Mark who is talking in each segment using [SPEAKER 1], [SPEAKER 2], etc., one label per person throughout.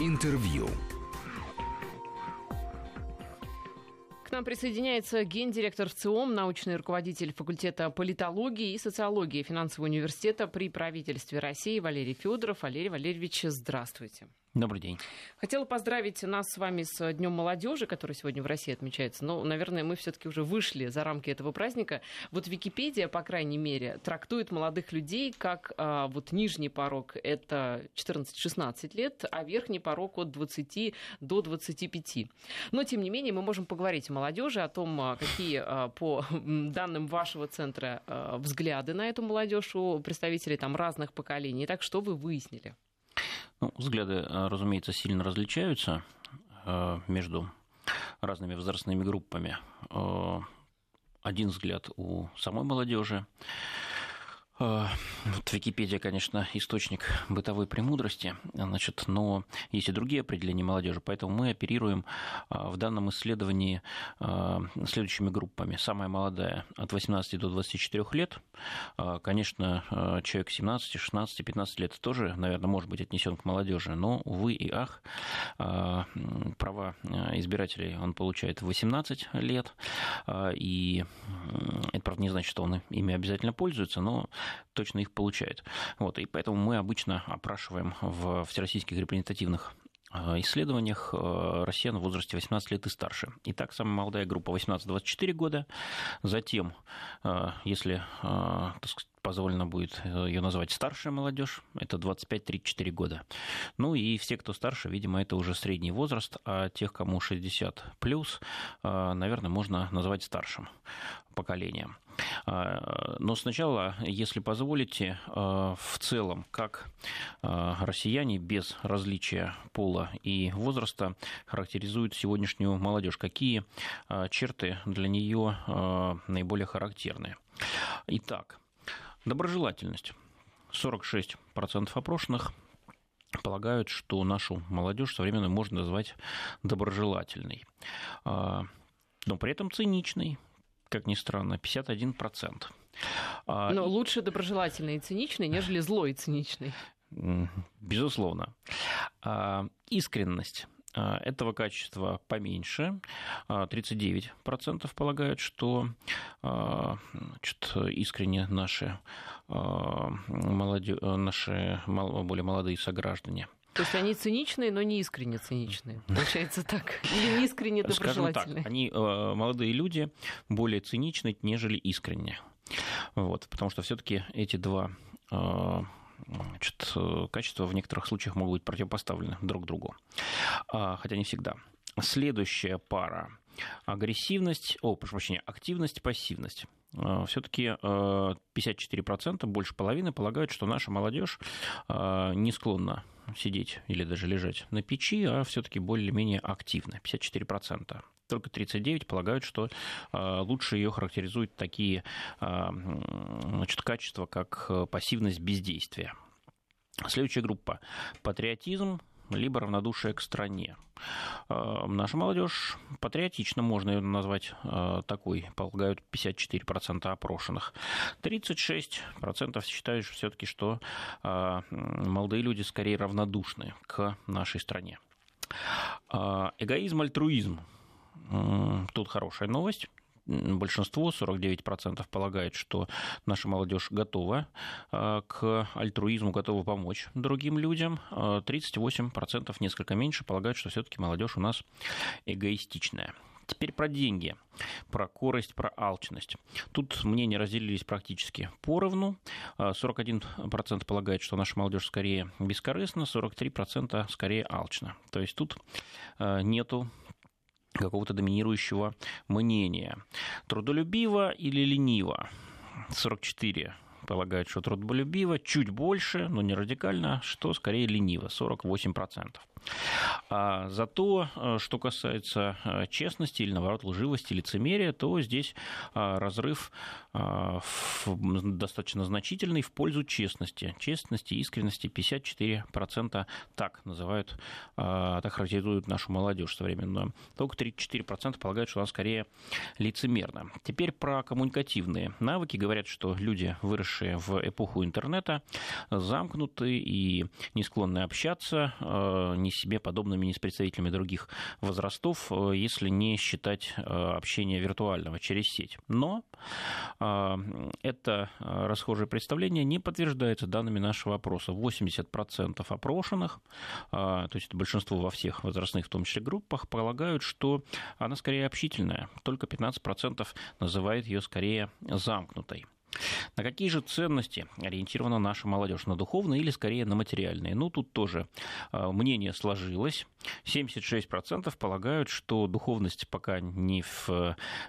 [SPEAKER 1] Интервью.
[SPEAKER 2] К нам присоединяется гендиректор ВЦИОМ, научный руководитель факультета политологии и социологии финансового университета при правительстве России Валерий Федоров. Валерий Валерьевич, здравствуйте.
[SPEAKER 3] Добрый день.
[SPEAKER 2] Хотела поздравить нас с вами с Днем молодежи, который сегодня в России отмечается. Но, наверное, мы все-таки уже вышли за рамки этого праздника. Вот Википедия, по крайней мере, трактует молодых людей как а, вот нижний порог это 14-16 лет, а верхний порог от 20 до 25. Но, тем не менее, мы можем поговорить о молодежи, о том, а, какие, а, по данным вашего центра, а, взгляды на эту молодежь у представителей там разных поколений. Итак, что вы выяснили?
[SPEAKER 3] Ну, взгляды, э, разумеется, сильно различаются э, между разными возрастными группами. Э, один взгляд у самой молодежи, вот Википедия, конечно, источник бытовой премудрости, значит, но есть и другие определения молодежи, поэтому мы оперируем а, в данном исследовании а, следующими группами. Самая молодая от 18 до 24 лет, а, конечно, человек 17, 16, 15 лет тоже, наверное, может быть отнесен к молодежи, но, увы и ах, права избирателей он получает в 18 лет, и это, правда, не значит, что он ими обязательно пользуется, но точно их получает. Вот, и поэтому мы обычно опрашиваем в всероссийских репрезентативных э, исследованиях э, россиян в возрасте 18 лет и старше. Итак, самая молодая группа 18-24 года. Затем, э, если сказать, позволено будет ее назвать старшая молодежь, это 25-34 года. Ну и все, кто старше, видимо, это уже средний возраст, а тех, кому 60 плюс, наверное, можно назвать старшим поколением. А, но сначала, если позволите, а, в целом, как а, россияне без различия пола и возраста характеризуют сегодняшнюю молодежь, какие черты для нее наиболее характерны. Итак, доброжелательность. 46% опрошенных полагают, что нашу молодежь современную можно назвать доброжелательной, но при этом циничной, как ни странно, 51%.
[SPEAKER 2] А, Но лучше доброжелательный и циничный, нежели злой и циничный.
[SPEAKER 3] Безусловно. А, искренность а, этого качества поменьше. 39% полагают, что значит, искренне наши, молоде... наши более молодые сограждане.
[SPEAKER 2] То есть они циничные, но не искренне циничные. Получается так. Или не искренне доброжелательные.
[SPEAKER 3] Так, они, э, молодые люди, более циничны, нежели искренне. Вот, потому что все-таки эти два э, значит, качества в некоторых случаях могут быть противопоставлены друг другу. А, хотя не всегда. Следующая пара агрессивность, о, прошу прощения, активность, пассивность. Э, все-таки 54%, больше половины, полагают, что наша молодежь не склонна сидеть или даже лежать на печи, а все-таки более-менее активно, 54%. Только 39 полагают, что лучше ее характеризуют такие значит, качества, как пассивность бездействия. Следующая группа – патриотизм, либо равнодушие к стране. А, наша молодежь патриотично, можно ее назвать а, такой, полагают 54% опрошенных. 36% считают все-таки, что а, молодые люди скорее равнодушны к нашей стране. Эгоизм, альтруизм. Тут хорошая новость большинство, 49% полагает, что наша молодежь готова а, к альтруизму, готова помочь другим людям. 38%, а, несколько меньше, полагают, что все-таки молодежь у нас эгоистичная. Теперь про деньги, про корость, про алчность. Тут мнения разделились практически поровну. 41% а, полагает, что наша молодежь скорее бескорыстна, 43% скорее алчна. То есть тут нету какого-то доминирующего мнения. Трудолюбиво или лениво? 44 полагают, что трудолюбиво, чуть больше, но не радикально, что скорее лениво, 48%. А зато, э, что касается э, честности или, наоборот, лживости, лицемерия, то здесь э, разрыв достаточно значительный в пользу честности. Честности, искренности 54% так называют, так характеризуют нашу молодежь современную. Только 34% полагают, что она скорее лицемерна. Теперь про коммуникативные навыки. Говорят, что люди, выросшие в эпоху интернета, замкнуты и не склонны общаться, не себе подобными не с представителями других возрастов, э, если не считать э, общения виртуального через сеть. Но это расхожее представление не подтверждается данными нашего опроса. 80% опрошенных, то есть это большинство во всех возрастных, в том числе группах, полагают, что она скорее общительная. Только 15% называет ее скорее замкнутой. На какие же ценности ориентирована наша молодежь? На духовные или скорее на материальные? Ну, тут тоже а, мнение сложилось. 76% полагают, что духовность пока не в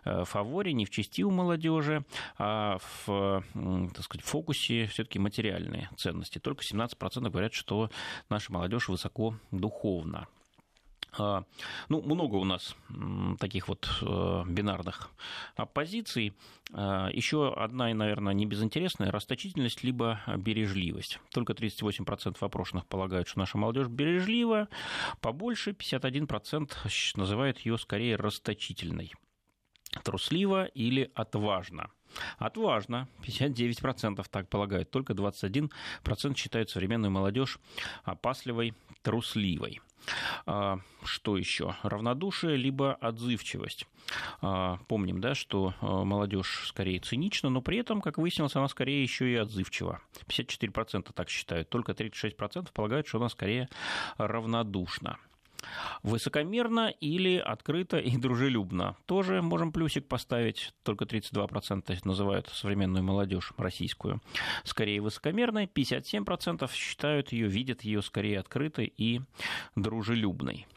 [SPEAKER 3] э, фаворе, не в части у молодежи, а в так сказать, фокусе все-таки материальные ценности. Только 17% говорят, что наша молодежь высоко духовна. А, ну, много у нас таких вот э, бинарных позиций. А, Еще одна, и, наверное, не безинтересная, расточительность либо бережливость. Только 38% опрошенных полагают, что наша молодежь бережлива, побольше 51% называют ее скорее расточительной. Трусливо или отважно. Отважно, 59% так полагают, только 21% считают современную молодежь опасливой, трусливой. А, что еще? Равнодушие либо отзывчивость. А, помним, да, что а, молодежь скорее цинична, но при этом, как выяснилось, она скорее еще и отзывчива. 54% так считают, только 36% полагают, что она скорее равнодушна. Высокомерно или открыто и дружелюбно. Тоже можем плюсик поставить, только 32% называют современную молодежь российскую. Скорее высокомерной, 57% считают ее, видят ее скорее открытой и дружелюбной.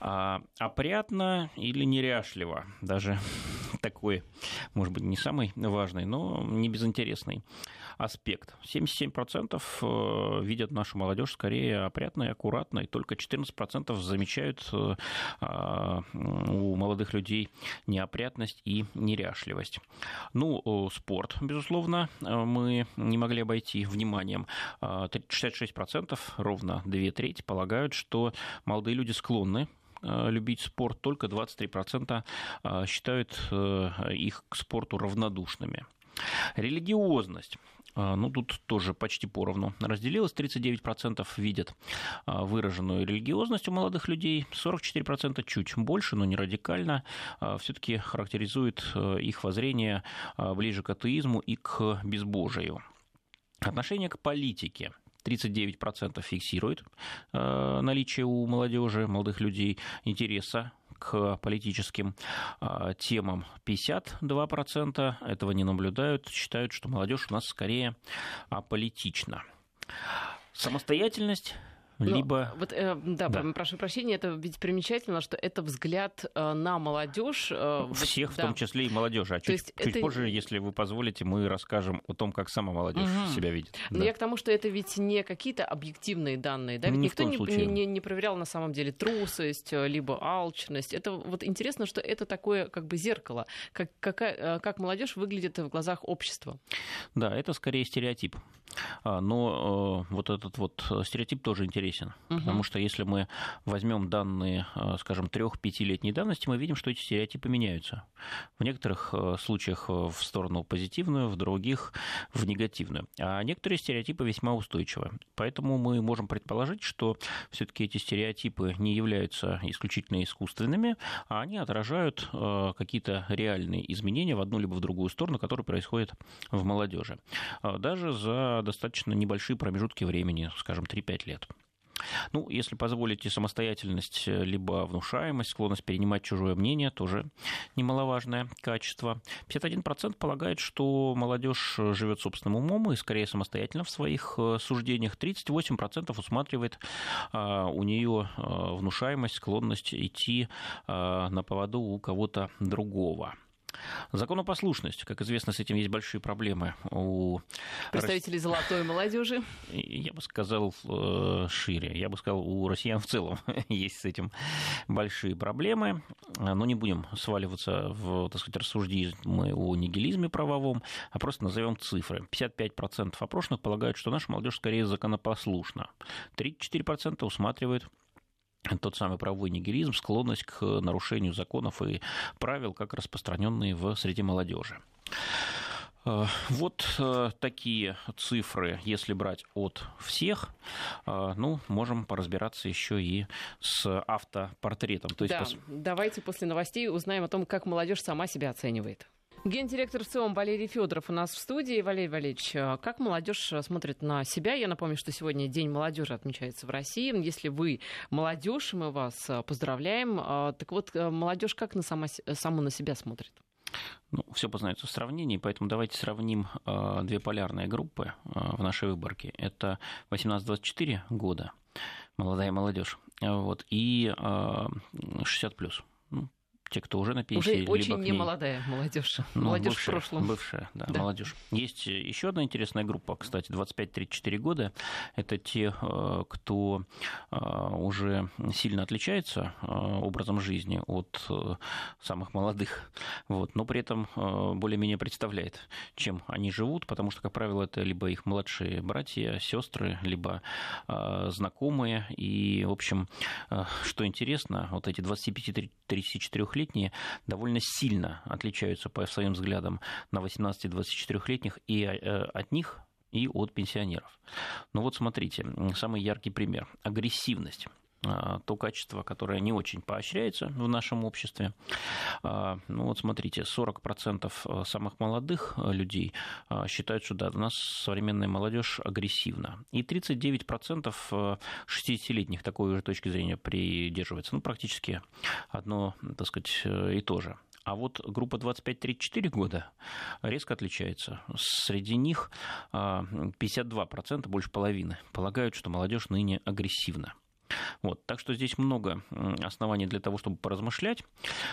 [SPEAKER 3] А, опрятно или неряшливо, даже такой, может быть, не самый важный, но не безинтересный аспект. 77% э, видят нашу молодежь скорее опрятной, аккуратной, только 14% замечают э, а, у молодых людей неопрятность и неряшливость. Ну, спорт, безусловно, мы не могли обойти вниманием. 66%, а, ровно две трети, полагают, что молодые люди склонны э, любить спорт, только 23% считают их к спорту равнодушными. Религиозность. А, ну, тут тоже почти поровну разделилось. 39% видят а, выраженную религиозность у молодых людей, 44% чуть больше, но не радикально, а, все-таки характеризует их воззрение ближе к атеизму и к безбожию. Отношение к политике. 39% фиксирует наличие у молодежи, молодых людей интереса к политическим а, темам 52% этого не наблюдают, считают, что молодежь у нас скорее аполитична. Самостоятельность но, либо...
[SPEAKER 2] Вот, э, да, да, прошу прощения, это ведь примечательно, что это взгляд э, на молодежь. Э,
[SPEAKER 3] Всех, вот, в да. том числе и молодежи. А То чуть, чуть это... позже, если вы позволите, мы расскажем о том, как сама молодежь угу. себя видит.
[SPEAKER 2] Но да. я к тому, что это ведь не какие-то объективные данные, да, ведь Ни никто не, не, не, не проверял на самом деле трусость, э, либо алчность. Это вот интересно, что это такое как бы зеркало, как, какая, э, как молодежь выглядит в глазах общества.
[SPEAKER 3] Да, это скорее стереотип. А, но э, вот этот вот стереотип тоже интересен, угу. потому что если мы возьмем данные, э, скажем, трех-пятилетней давности, мы видим, что эти стереотипы меняются. В некоторых э, случаях в сторону позитивную, в других в негативную. А некоторые стереотипы весьма устойчивы. Поэтому мы можем предположить, что все-таки эти стереотипы не являются исключительно искусственными, а они отражают какие-то реальные изменения в одну либо в другую сторону, которые происходят в молодежи. Даже за достаточно небольшие промежутки времени, скажем, 3-5 лет. Ну, если позволите, самостоятельность, э, либо внушаемость, склонность перенимать чужое мнение, тоже немаловажное качество. 51% полагает, что молодежь живет собственным умом и скорее самостоятельно в своих э, суждениях. 38% усматривает а, у нее э, внушаемость, склонность идти на поводу у кого-то другого. Законопослушность. Как известно, с этим есть большие проблемы у
[SPEAKER 2] представителей золотой молодежи.
[SPEAKER 3] Я бы сказал э, шире. Я бы сказал, у россиян в целом есть с этим большие проблемы. Но не будем сваливаться в, так сказать, рассуждения о нигилизме правовом, а просто назовем цифры. 55% опрошенных полагают, что наша молодежь скорее законопослушна. 34% усматривают тот самый правовой нигилизм, склонность к нарушению законов и правил, как распространенные в среде молодежи. Э, вот э, такие цифры, если брать от всех, э, ну, можем поразбираться еще и с автопортретом.
[SPEAKER 2] То есть да, пос... давайте после новостей узнаем о том, как молодежь сама себя оценивает. Гендиректор ЦИОМ Валерий Федоров у нас в студии. Валерий Валерьевич, как молодежь смотрит на себя? Я напомню, что сегодня День молодежи отмечается в России. Если вы молодежь, мы вас поздравляем. Так вот, молодежь как на сама, саму на себя смотрит?
[SPEAKER 3] Ну, все познается в сравнении, поэтому давайте сравним э, две полярные группы э, в нашей выборке. Это 18-24 года, молодая молодежь, вот, и э, 60 плюс те, кто уже на пенсии.
[SPEAKER 2] Уже либо очень ней... немолодая молодежь.
[SPEAKER 3] Ну, молодежь бывшая, в прошлом. Бывшая, да, да. молодежь. Есть еще одна интересная группа, кстати, 25-34 года. Это те, э, кто э, уже сильно отличается э, образом жизни от самых молодых, вот, но при этом более-менее представляет, чем они живут, потому что, как правило, это либо их младшие братья, сестры, либо знакомые. И, в общем, что интересно, вот эти 25-34 лет25-летние довольно сильно отличаются по своим взглядам на 18-24-летних, и э, от них и от пенсионеров. Ну вот смотрите, самый яркий пример. Агрессивность. А, то качество, которое не очень поощряется в нашем обществе. А, ну вот смотрите, 40% а, самых молодых людей считают, что да, у нас современная молодежь агрессивна. И 39% 60-летних такой же точки зрения придерживается. Ну, практически одно, так сказать, и то же. А вот группа 25-34 года резко отличается. Среди них 52%, больше половины, полагают, что молодежь ныне агрессивна. Вот, так что здесь много оснований для того, чтобы поразмышлять.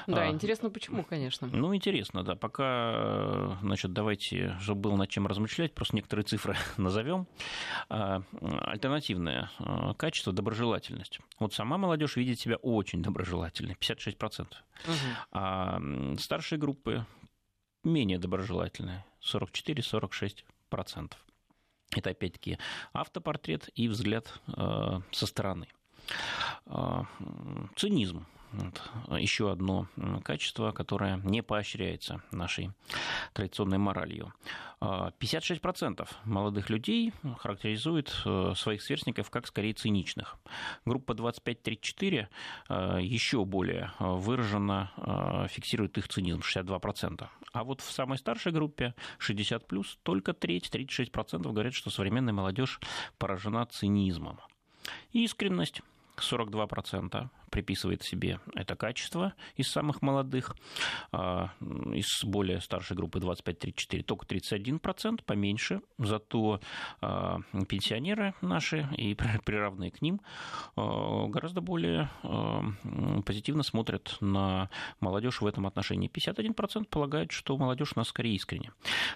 [SPEAKER 2] Да, а, интересно, почему, конечно.
[SPEAKER 3] Ну, интересно, да. Пока, значит, давайте, чтобы было над чем размышлять, просто некоторые цифры назовем. А, альтернативное а, качество – доброжелательность. Вот сама молодежь видит себя очень доброжелательной, 56%. Угу. А старшие группы менее доброжелательные, 44-46%. Это опять-таки автопортрет и взгляд э, со стороны. А, цинизм. Вот. Еще одно качество, которое не поощряется нашей традиционной моралью. 56% а, молодых людей характеризуют э, своих сверстников как скорее циничных. Группа 25-34 э, еще более выраженно э, фиксирует их цинизм, 62%. А вот в самой старшей группе 60+, только треть, 36% говорят, что современная молодежь поражена цинизмом. Искренность 42% приписывает себе это качество из самых молодых, а, из более старшей группы 25-34 только 31%, поменьше, зато а, пенсионеры наши и приравные к ним а, гораздо более позитивно смотрят на молодежь в этом отношении. 51% полагают, что молодежь у нас скорее искренне.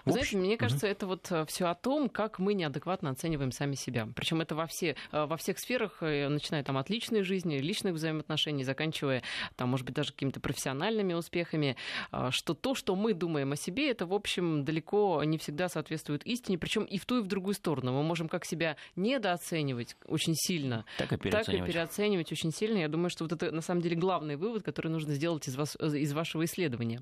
[SPEAKER 2] Вы знаете, мне кажется, угу. это вот э, все о том, как мы неадекватно оцениваем сами себя. Причем это во, все, э, во всех сферах, э, начиная там от личной жизни, личных взаимоотношений, взаимоотношений, заканчивая там, может быть, даже какими-то профессиональными успехами, а, что то, что мы думаем о себе, это, в общем, далеко не всегда соответствует истине, причем и в ту, и в другую сторону. Мы можем как себя недооценивать очень сильно,
[SPEAKER 3] так и переоценивать,
[SPEAKER 2] так и переоценивать очень сильно. Я думаю, что вот это на самом деле главный вывод, который нужно сделать из, вас, из вашего исследования.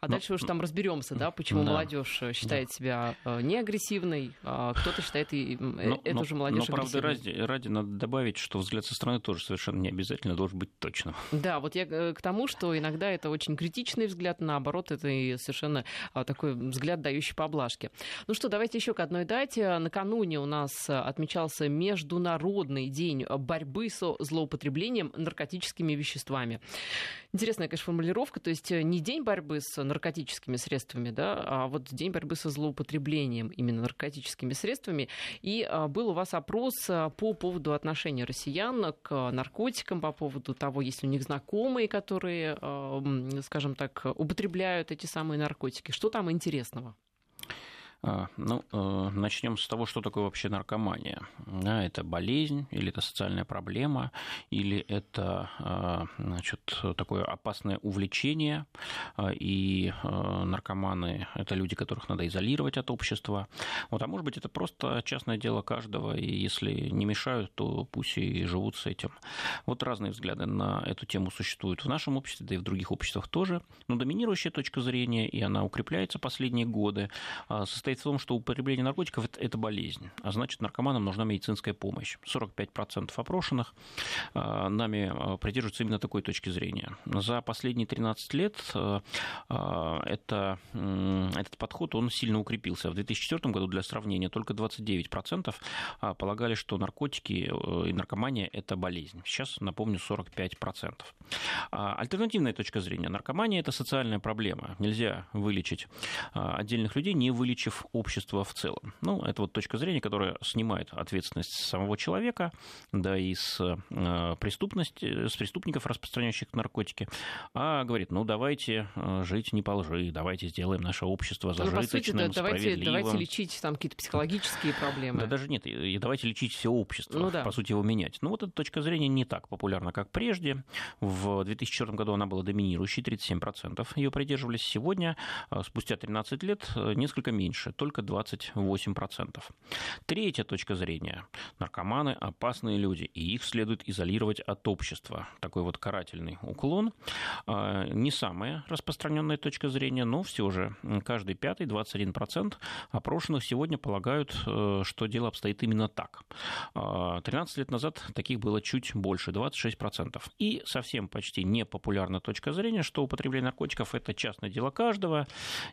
[SPEAKER 2] А Но... дальше уж там разберемся, да, почему да. молодежь считает да. себя э, неагрессивной, а кто-то считает и но, эту
[SPEAKER 3] но,
[SPEAKER 2] же молодежь
[SPEAKER 3] Но, правда, ради, ради надо добавить, что взгляд со стороны тоже совершенно не обязательно должен быть точным.
[SPEAKER 2] Да, вот я э, к тому, что иногда это очень критичный взгляд, наоборот, это и совершенно а, такой взгляд, дающий поблажки. Ну что, давайте еще к одной дате. Накануне у нас отмечался Международный день борьбы со злоупотреблением наркотическими веществами. Интересная, конечно, формулировка, то есть не день борьбы с наркотическими средствами, да, а вот день борьбы со злоупотреблением именно наркотическими средствами. И а, был у вас опрос по поводу отношения россиян к наркотикам, по поводу того, есть ли у них знакомые, которые, скажем так, употребляют эти самые наркотики. Что там интересного?
[SPEAKER 3] А, ну, э, начнем с того, что такое вообще наркомания. Да, это болезнь, или это социальная проблема, или это а, значит, такое опасное увлечение, а, и наркоманы – это люди, которых надо изолировать от общества. Вот, а может быть, это просто частное дело каждого, и если не мешают, то пусть и живут с этим. Вот разные взгляды на эту тему существуют в нашем обществе, да и в других обществах тоже. Но доминирующая точка зрения, и она укрепляется последние годы, состоит состоит в том, что употребление наркотиков – это болезнь, а значит, наркоманам нужна медицинская помощь. 45% опрошенных а, нами а, придерживаются именно такой точки зрения. За последние 13 лет а, это, этот подход он сильно укрепился. В 2004 году, для сравнения, только 29% полагали, что наркотики э, и наркомания – это болезнь. Сейчас, напомню, 45%. Альтернативная точка зрения. Наркомания – это социальная проблема. Нельзя вылечить отдельных людей, не вылечив общества в целом. Ну, это вот точка зрения, которая снимает ответственность с самого человека, да и с э, преступности, с преступников, распространяющих наркотики, а говорит, ну, давайте э, жить не по лжи, давайте сделаем наше общество зажиточным, ну, по сути, да, давайте,
[SPEAKER 2] давайте лечить там какие-то психологические проблемы.
[SPEAKER 3] Да даже нет, и давайте лечить все общество, ну, да. по сути, его менять. Ну, вот эта точка зрения не так популярна, как прежде. В 2004 году она была доминирующей, 37% ее придерживались. Сегодня, э, спустя 13 лет, несколько меньше только 28%. Третья точка зрения. Наркоманы – опасные люди, и их следует изолировать от общества. Такой вот карательный уклон. А, не самая распространенная точка зрения, но все же каждый пятый, 21% опрошенных сегодня полагают, э, что дело обстоит именно так. 13 а, лет назад таких было чуть больше, 26%. И совсем почти непопулярна точка зрения, что употребление наркотиков – это частное дело каждого,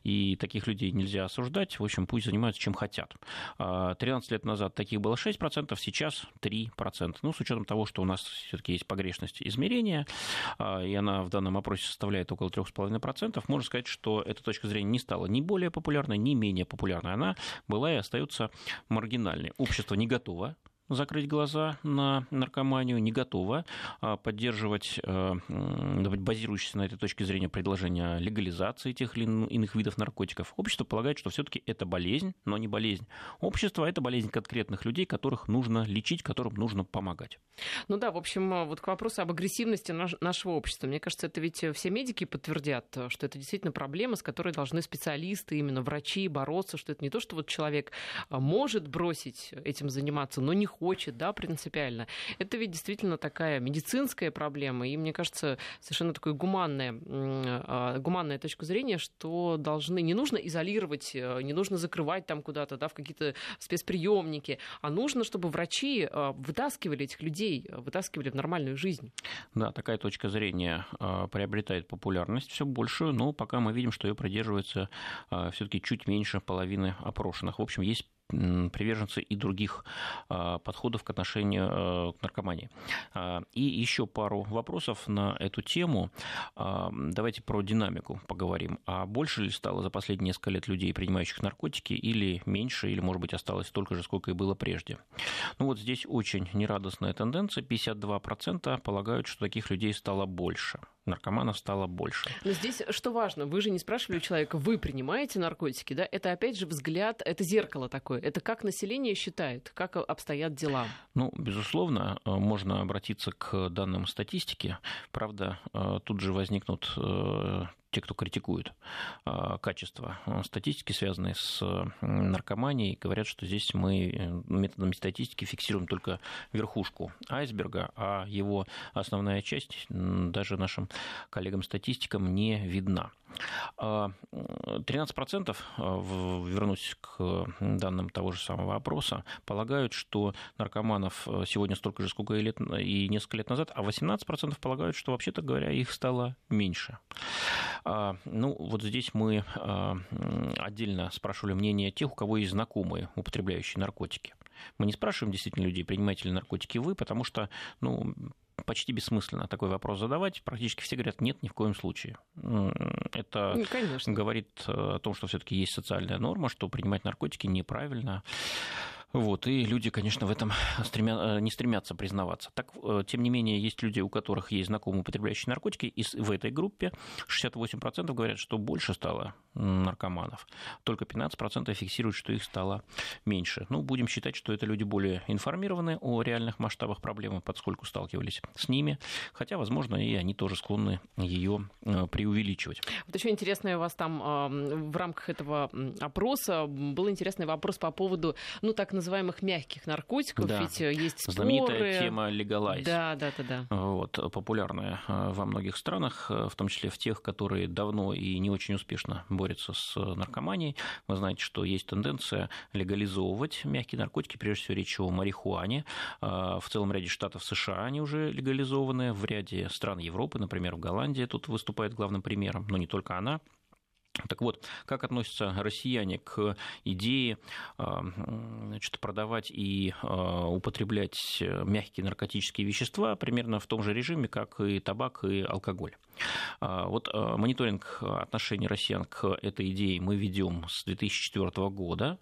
[SPEAKER 3] и таких людей нельзя осуждать в общем, пусть занимаются чем хотят. 13 а, лет назад таких было 6%, сейчас 3%. Ну, с учетом того, что у нас все-таки есть погрешность измерения, а, и она в данном опросе составляет около 3,5%, можно сказать, что эта точка зрения не стала ни более популярной, ни менее популярной. Она была и остается маргинальной. Общество не готово закрыть глаза на наркоманию, не готова а, поддерживать, э, базирующиеся на этой точке зрения предложения легализации тех или иных видов наркотиков. Общество полагает, что все-таки это болезнь, но не болезнь. Общество – это болезнь конкретных людей, которых нужно лечить, которым нужно помогать.
[SPEAKER 2] Ну да, в общем, э, вот к вопросу об агрессивности нашего общества. Мне кажется, это ведь все медики подтвердят, что это действительно проблема, с которой должны специалисты, именно врачи бороться, что это не то, что вот человек э, может бросить этим заниматься, но не да, принципиально. Это ведь действительно такая медицинская проблема, и мне кажется, совершенно такая гуманная, а, гуманная точка зрения, что должны, не нужно изолировать, э, не нужно закрывать там куда-то, да, в какие-то спецприемники, а нужно, чтобы врачи э, вытаскивали этих людей, вытаскивали в нормальную жизнь.
[SPEAKER 3] Да, такая точка зрения приобретает популярность все большую, но пока мы видим, что ее придерживается все-таки чуть меньше половины опрошенных. В общем, есть приверженцы и других а, подходов к отношению э, к наркомании. А, и еще пару вопросов на эту тему. А, давайте про динамику поговорим. А больше ли стало за последние несколько лет людей, принимающих наркотики, или меньше, или, может быть, осталось столько же, сколько и было прежде? Ну вот здесь очень нерадостная тенденция. 52% полагают, что таких людей стало больше наркоманов стало больше.
[SPEAKER 2] Но здесь что важно, вы же не спрашивали у человека, вы принимаете наркотики, да? Это опять же взгляд, это зеркало такое, это как население считает, как обстоят дела.
[SPEAKER 3] Ну, безусловно, э, можно обратиться к данным статистики. Правда, э, тут же возникнут э, те, кто критикует а, качество а, статистики, связанной с наркоманией, говорят, что здесь мы э, методами статистики фиксируем только верхушку айсберга, а его основная часть даже нашим коллегам-статистикам не видна. 13%, а, вернусь к данным того же самого опроса, полагают, что наркоманов сегодня столько же, сколько и, лет, и несколько лет назад, а 18% полагают, что, вообще-то говоря, их стало меньше. А, ну, вот здесь мы а, отдельно спрашивали мнение тех, у кого есть знакомые, употребляющие наркотики. Мы не спрашиваем действительно людей, принимаете ли наркотики вы, потому что, ну, почти бессмысленно такой вопрос задавать. Практически все говорят, нет, ни в коем случае. Это ну, говорит о том, что все-таки есть социальная норма, что принимать наркотики неправильно. Вот, и люди, конечно, в этом стремя... Э, не стремятся признаваться. Так, э, тем не менее, есть люди, у которых есть знакомые употребляющие наркотики, и в этой группе 68% говорят, что больше стало наркоманов. Только 15% фиксируют, что их стало меньше. Ну, будем считать, что это люди более информированы о реальных масштабах проблемы, поскольку сталкивались с ними. Хотя, возможно, и они тоже склонны ее э, преувеличивать.
[SPEAKER 2] Вот еще интересное у вас там в рамках этого опроса был интересный вопрос по поводу, ну, так мягких наркотиков.
[SPEAKER 3] Да.
[SPEAKER 2] Ведь э, есть споры.
[SPEAKER 3] Знаменитая тема легалайз.
[SPEAKER 2] Да, да, да, да.
[SPEAKER 3] Вот, популярная э, во многих странах, в том числе в тех, которые давно и не очень успешно борются с наркоманией. Вы знаете, что есть тенденция легализовывать мягкие наркотики, прежде всего речь о марихуане. В целом ряде штатов США они уже легализованы, в ряде стран Европы, например, в Голландии тут выступает главным примером, но не только она. Так вот, как относятся россияне к идее а, значит, продавать и а, употреблять мягкие наркотические вещества примерно в том же режиме, как и табак и алкоголь? А, вот мониторинг отношений россиян к этой идее мы ведем с 2004 года,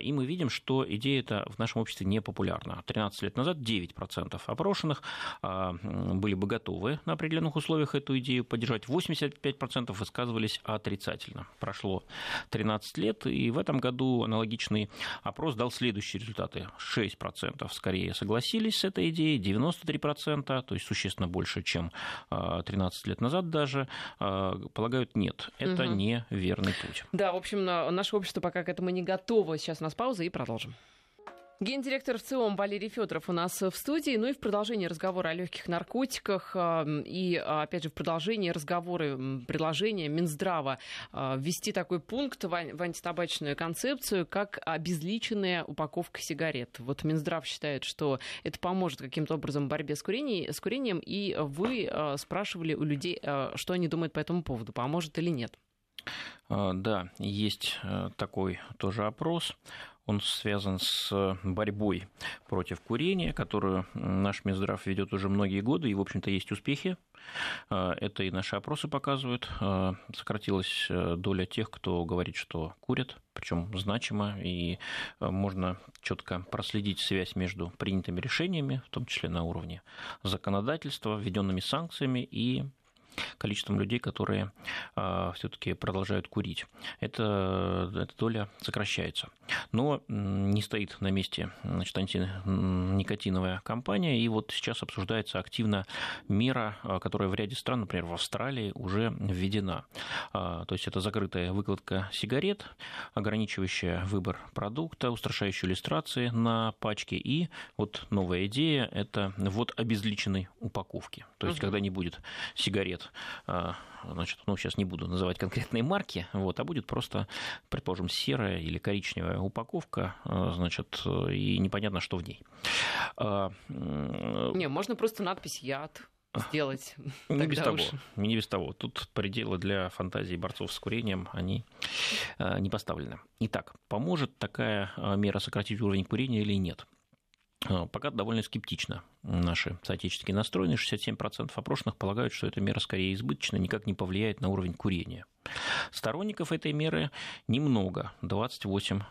[SPEAKER 3] и мы видим, что идея эта в нашем обществе не популярна. 13 лет назад 9% опрошенных были бы готовы на определенных условиях эту идею поддержать, 85% высказывались отрицательно. Прошло 13 лет, и в этом году аналогичный опрос дал следующие результаты. 6% скорее согласились с этой идеей, 93%, то есть существенно больше, чем 13 а, лет назад даже, а, полагают нет. Это угу. не верный путь.
[SPEAKER 2] Да, в общем, наше общество пока к этому не готово. Сейчас у нас пауза и продолжим. Гендиректор ВЦИОМ Валерий Федоров у нас в студии. Ну и в продолжении разговора о легких наркотиках и, опять же, в продолжении разговора, предложения Минздрава а, ввести такой пункт в антитабачную концепцию, как обезличенная упаковка сигарет. Вот Минздрав считает, что это поможет каким-то образом в борьбе с курением, с курением и вы а, спрашивали у людей, а, что они думают по этому поводу, поможет или нет.
[SPEAKER 3] Да, есть такой тоже опрос он связан с борьбой против курения, которую наш Минздрав ведет уже многие годы, и, в общем-то, есть успехи. А, это и наши опросы показывают. А, сократилась э, доля тех, кто говорит, что курят, причем значимо, и э, можно четко проследить связь между принятыми решениями, в том числе на уровне законодательства, введенными санкциями и количеством людей, которые а, все-таки продолжают курить. Это, эта доля сокращается. Но не стоит на месте значит, антиникотиновая кампания, и вот сейчас обсуждается активно мера, а, которая в ряде стран, например, в Австралии, уже введена. А, то есть это закрытая выкладка сигарет, ограничивающая выбор продукта, устрашающая иллюстрации на пачке, и вот новая идея – это вот обезличенной упаковки. То есть, угу. когда не будет сигарет а, значит, ну, сейчас не буду называть конкретные марки, вот, а будет просто, предположим, серая или коричневая упаковка, а, значит, и непонятно, что в ней. А,
[SPEAKER 2] не, можно просто надпись «Яд» сделать.
[SPEAKER 3] Не без того. Не без того. Тут пределы для фантазии борцов с курением, они не поставлены. Итак, поможет такая мера сократить уровень курения или нет? Пока довольно скептично наши соотечественники настроены. 67% опрошенных полагают, что эта мера скорее избыточна, никак не повлияет на уровень курения. Сторонников этой меры немного, 28%.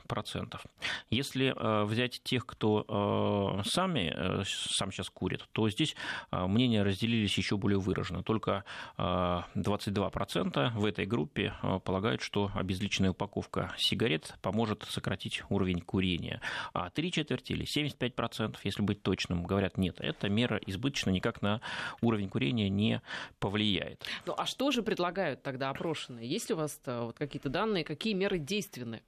[SPEAKER 3] Если э, взять тех, кто э, сами, э, сам сейчас курит, то здесь мнения разделились еще более выраженно. Только 22% в этой группе полагают, что обезличенная упаковка сигарет поможет сократить уровень курения. А три четверти или 75%, если быть точным, говорят, нет, эта мера избыточна, никак на уровень курения не повлияет.
[SPEAKER 2] Ну а что же предлагают тогда опрошенные? Есть ли у вас вот какие-то данные, какие меры действенны?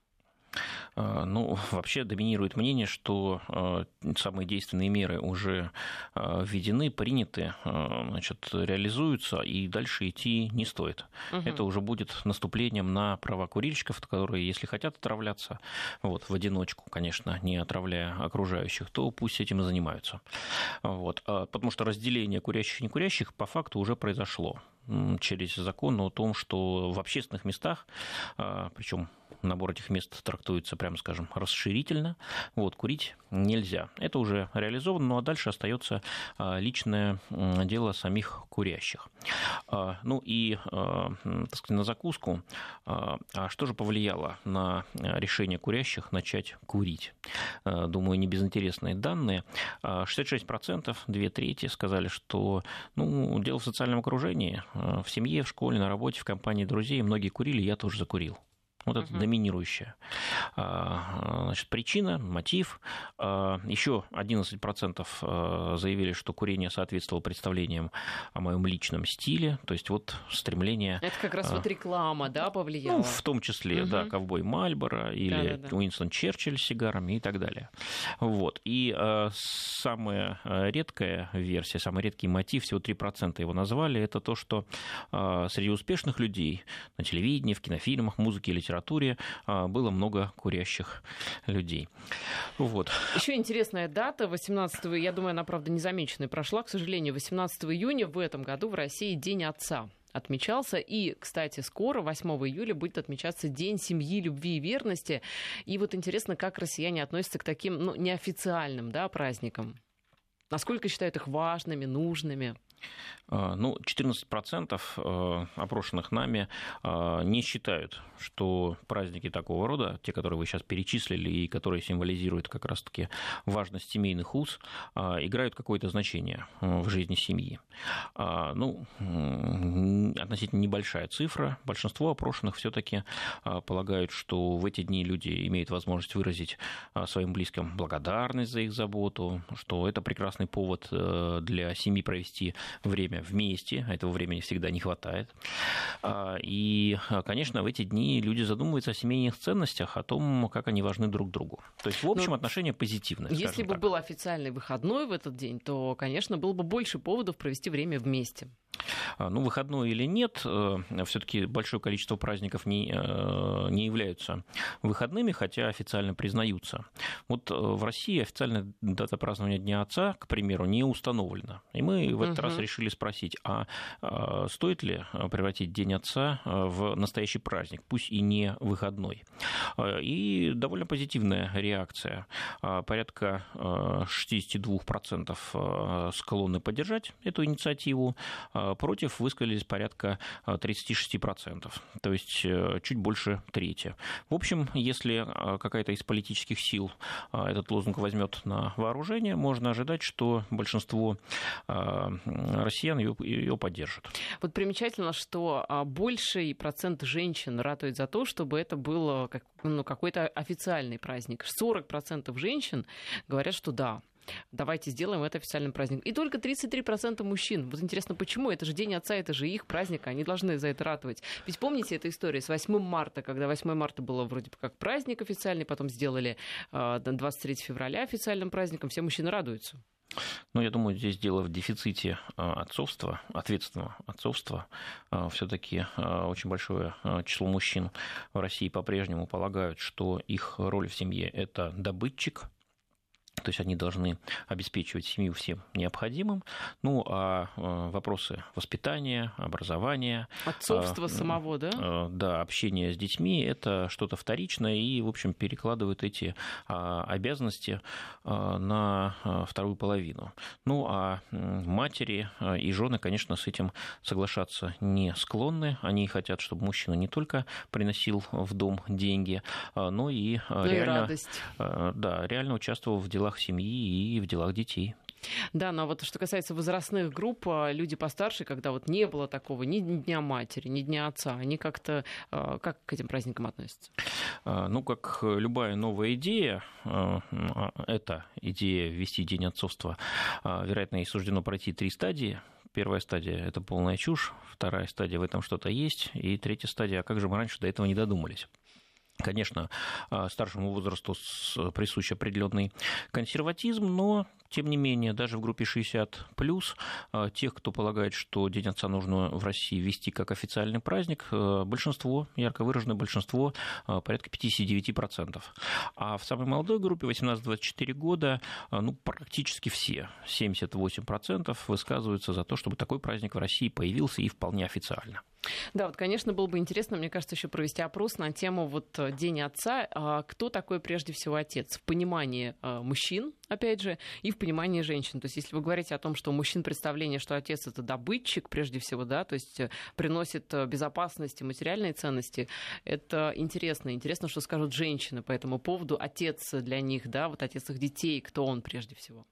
[SPEAKER 3] А, ну, вообще доминирует мнение, что а, самые действенные меры уже а, введены, приняты, значит, реализуются, и дальше идти не стоит. Угу. Это уже будет наступлением на права курильщиков, которые, если хотят отравляться, вот, в одиночку, конечно, не отравляя окружающих, то пусть этим и занимаются. Вот. Потому что разделение курящих и некурящих по факту уже произошло через закон о том, что в общественных местах, причем набор этих мест трактуется, прямо скажем, расширительно. Вот, курить нельзя. Это уже реализовано, ну а дальше остается а, личное дело самих курящих. А, ну и, а, так сказать, на закуску, а что же повлияло на решение курящих начать курить? Думаю, не безинтересные данные. 66%, две трети сказали, что ну, дело в социальном окружении. в семье, в школе, на работе, в компании друзей многие курили, я тоже закурил. Вот это угу. доминирующая а, значит, причина, мотив. А, Еще 11% а, заявили, что курение соответствовало представлениям о моем личном стиле. То есть вот стремление...
[SPEAKER 2] Это как раз вот реклама, да, повлияла? Ну,
[SPEAKER 3] в том числе, угу. да, ковбой Мальборо или да, да, да. Уинстон Черчилль с сигарами и так далее. Вот. И самая редкая версия, самый редкий мотив, всего 3% его назвали, это то, что среди успешных людей на телевидении, в кинофильмах, музыке, литературе литературе а, было много курящих людей. Вот.
[SPEAKER 2] Еще интересная дата, 18 я думаю, она, правда, незамеченной прошла, к сожалению, 18 июня в этом году в России День отца отмечался. И, кстати, скоро, 8 июля, будет отмечаться День семьи, любви и верности. И вот интересно, как россияне относятся к таким ну, неофициальным да, праздникам. Насколько считают их важными, нужными?
[SPEAKER 3] А, ну, 14% э, опрошенных нами а, не считают, что праздники такого рода, те, которые вы сейчас перечислили и которые символизируют как раз-таки важность семейных уз, а, играют какое-то значение в жизни семьи. Ну, относительно небольшая цифра. Большинство опрошенных все-таки полагают, что в эти дни люди имеют возможность выразить своим близким благодарность за их заботу, что это прекрасный повод э, для семьи провести время вместе, а этого времени всегда не хватает. А, и, конечно, в эти дни люди задумываются о семейных ценностях, о том, как они важны друг другу. То есть, в общем, Но отношение позитивное.
[SPEAKER 2] Если бы
[SPEAKER 3] так.
[SPEAKER 2] был официальный выходной в этот день, то, конечно, было бы больше поводов провести время вместе.
[SPEAKER 3] А, ну, выходной или нет, э, все-таки большое количество праздников не, э, не являются выходными, хотя официально признаются. Вот в России официальная дата празднования Дня Отца, к примеру, не установлена. И мы в этот угу. раз решили спросить, а стоит ли превратить День Отца в настоящий праздник, пусть и не выходной? И довольно позитивная реакция. Порядка 62% склонны поддержать эту инициативу, против высказались порядка 36%, то есть чуть больше трети. В общем, если какая-то из политических сил этот лозунг возьмет на вооружение, можно ожидать, что большинство россиян ее, ее поддержит.
[SPEAKER 2] Вот примечательно, что больший процент женщин ратует за то, чтобы это был ну, какой-то официальный праздник. 40% женщин говорят, что да, давайте сделаем это официальным праздником. И только 33% мужчин. Вот интересно, почему? Это же День Отца, это же их праздник, они должны за это ратовать. Ведь помните эту историю с 8 марта, когда 8 марта было вроде как праздник официальный, потом сделали 23 а, февраля официальным праздником, все мужчины радуются.
[SPEAKER 3] Ну, я думаю, здесь дело в дефиците а, отцовства, ответственного отцовства. А, Все-таки очень большое число мужчин в России по-прежнему полагают, что их роль в семье – это добытчик, то есть они должны обеспечивать семью всем необходимым. Ну, а э, вопросы воспитания, образования...
[SPEAKER 2] Отцовства а, самого, да?
[SPEAKER 3] Э, да, общение с детьми – это что-то вторичное, и, в общем, перекладывают эти а, обязанности а, на вторую половину. Ну, а матери и жены, конечно, с этим соглашаться не склонны. Они хотят, чтобы мужчина не только приносил в дом деньги, но и
[SPEAKER 2] ну
[SPEAKER 3] реально...
[SPEAKER 2] И радость.
[SPEAKER 3] Да, реально участвовал в делах делах семьи и в делах детей.
[SPEAKER 2] Да, но вот что касается возрастных групп, а, люди постарше, когда вот не было такого ни Дня матери, ни Дня отца, они как-то а, как к этим праздникам относятся?
[SPEAKER 3] А, ну, как любая новая идея, эта идея ввести День отцовства, вероятно, ей суждено пройти три стадии. Первая стадия – это полная чушь, вторая стадия – в этом что-то есть, и третья стадия – а как же мы раньше до этого не додумались? Конечно, старшему возрасту присущ определенный консерватизм, но тем не менее, даже в группе 60 плюс тех, кто полагает, что День отца нужно в России вести как официальный праздник, большинство, ярко выраженное большинство, порядка 59%. А в самой молодой группе 18-24 года ну, практически все, 78% высказываются за то, чтобы такой праздник в России появился и вполне официально.
[SPEAKER 2] Да, вот, конечно, было бы интересно, мне кажется, еще провести опрос на тему вот э, День отца. А кто такой прежде всего отец? В понимании э, мужчин, опять же, и в понимании женщин. То есть, если вы говорите о том, что у мужчин представление, что отец это добытчик, прежде всего, да, то есть э, приносит безопасность и материальные ценности, это интересно. Интересно, что скажут женщины по этому поводу. Отец для них, да, вот отец их детей, кто он прежде всего?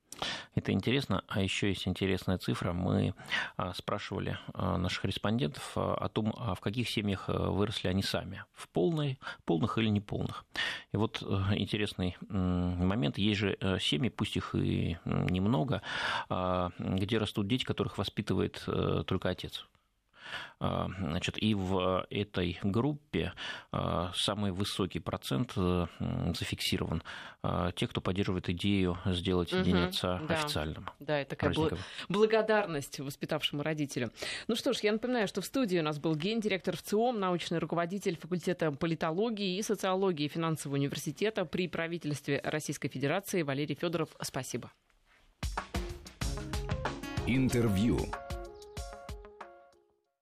[SPEAKER 3] Это интересно. А еще есть интересная цифра. Мы а, спрашивали а, наших респондентов а, о том, в каких семьях выросли они сами. В полной, полных или неполных. И вот интересный момент. Есть же семьи, пусть их и немного, где растут дети, которых воспитывает только отец. А, значит, и в этой группе а, самый высокий процент э, зафиксирован а, те, кто поддерживает идею сделать угу, День отца да, официальным.
[SPEAKER 2] Да, это такая бл- благодарность воспитавшему родителю. Ну что ж, я напоминаю, что в студии у нас был гендиректор ВЦИОМ, научный руководитель факультета политологии и социологии финансового университета при правительстве Российской Федерации Валерий Федоров. Спасибо.
[SPEAKER 1] Интервью.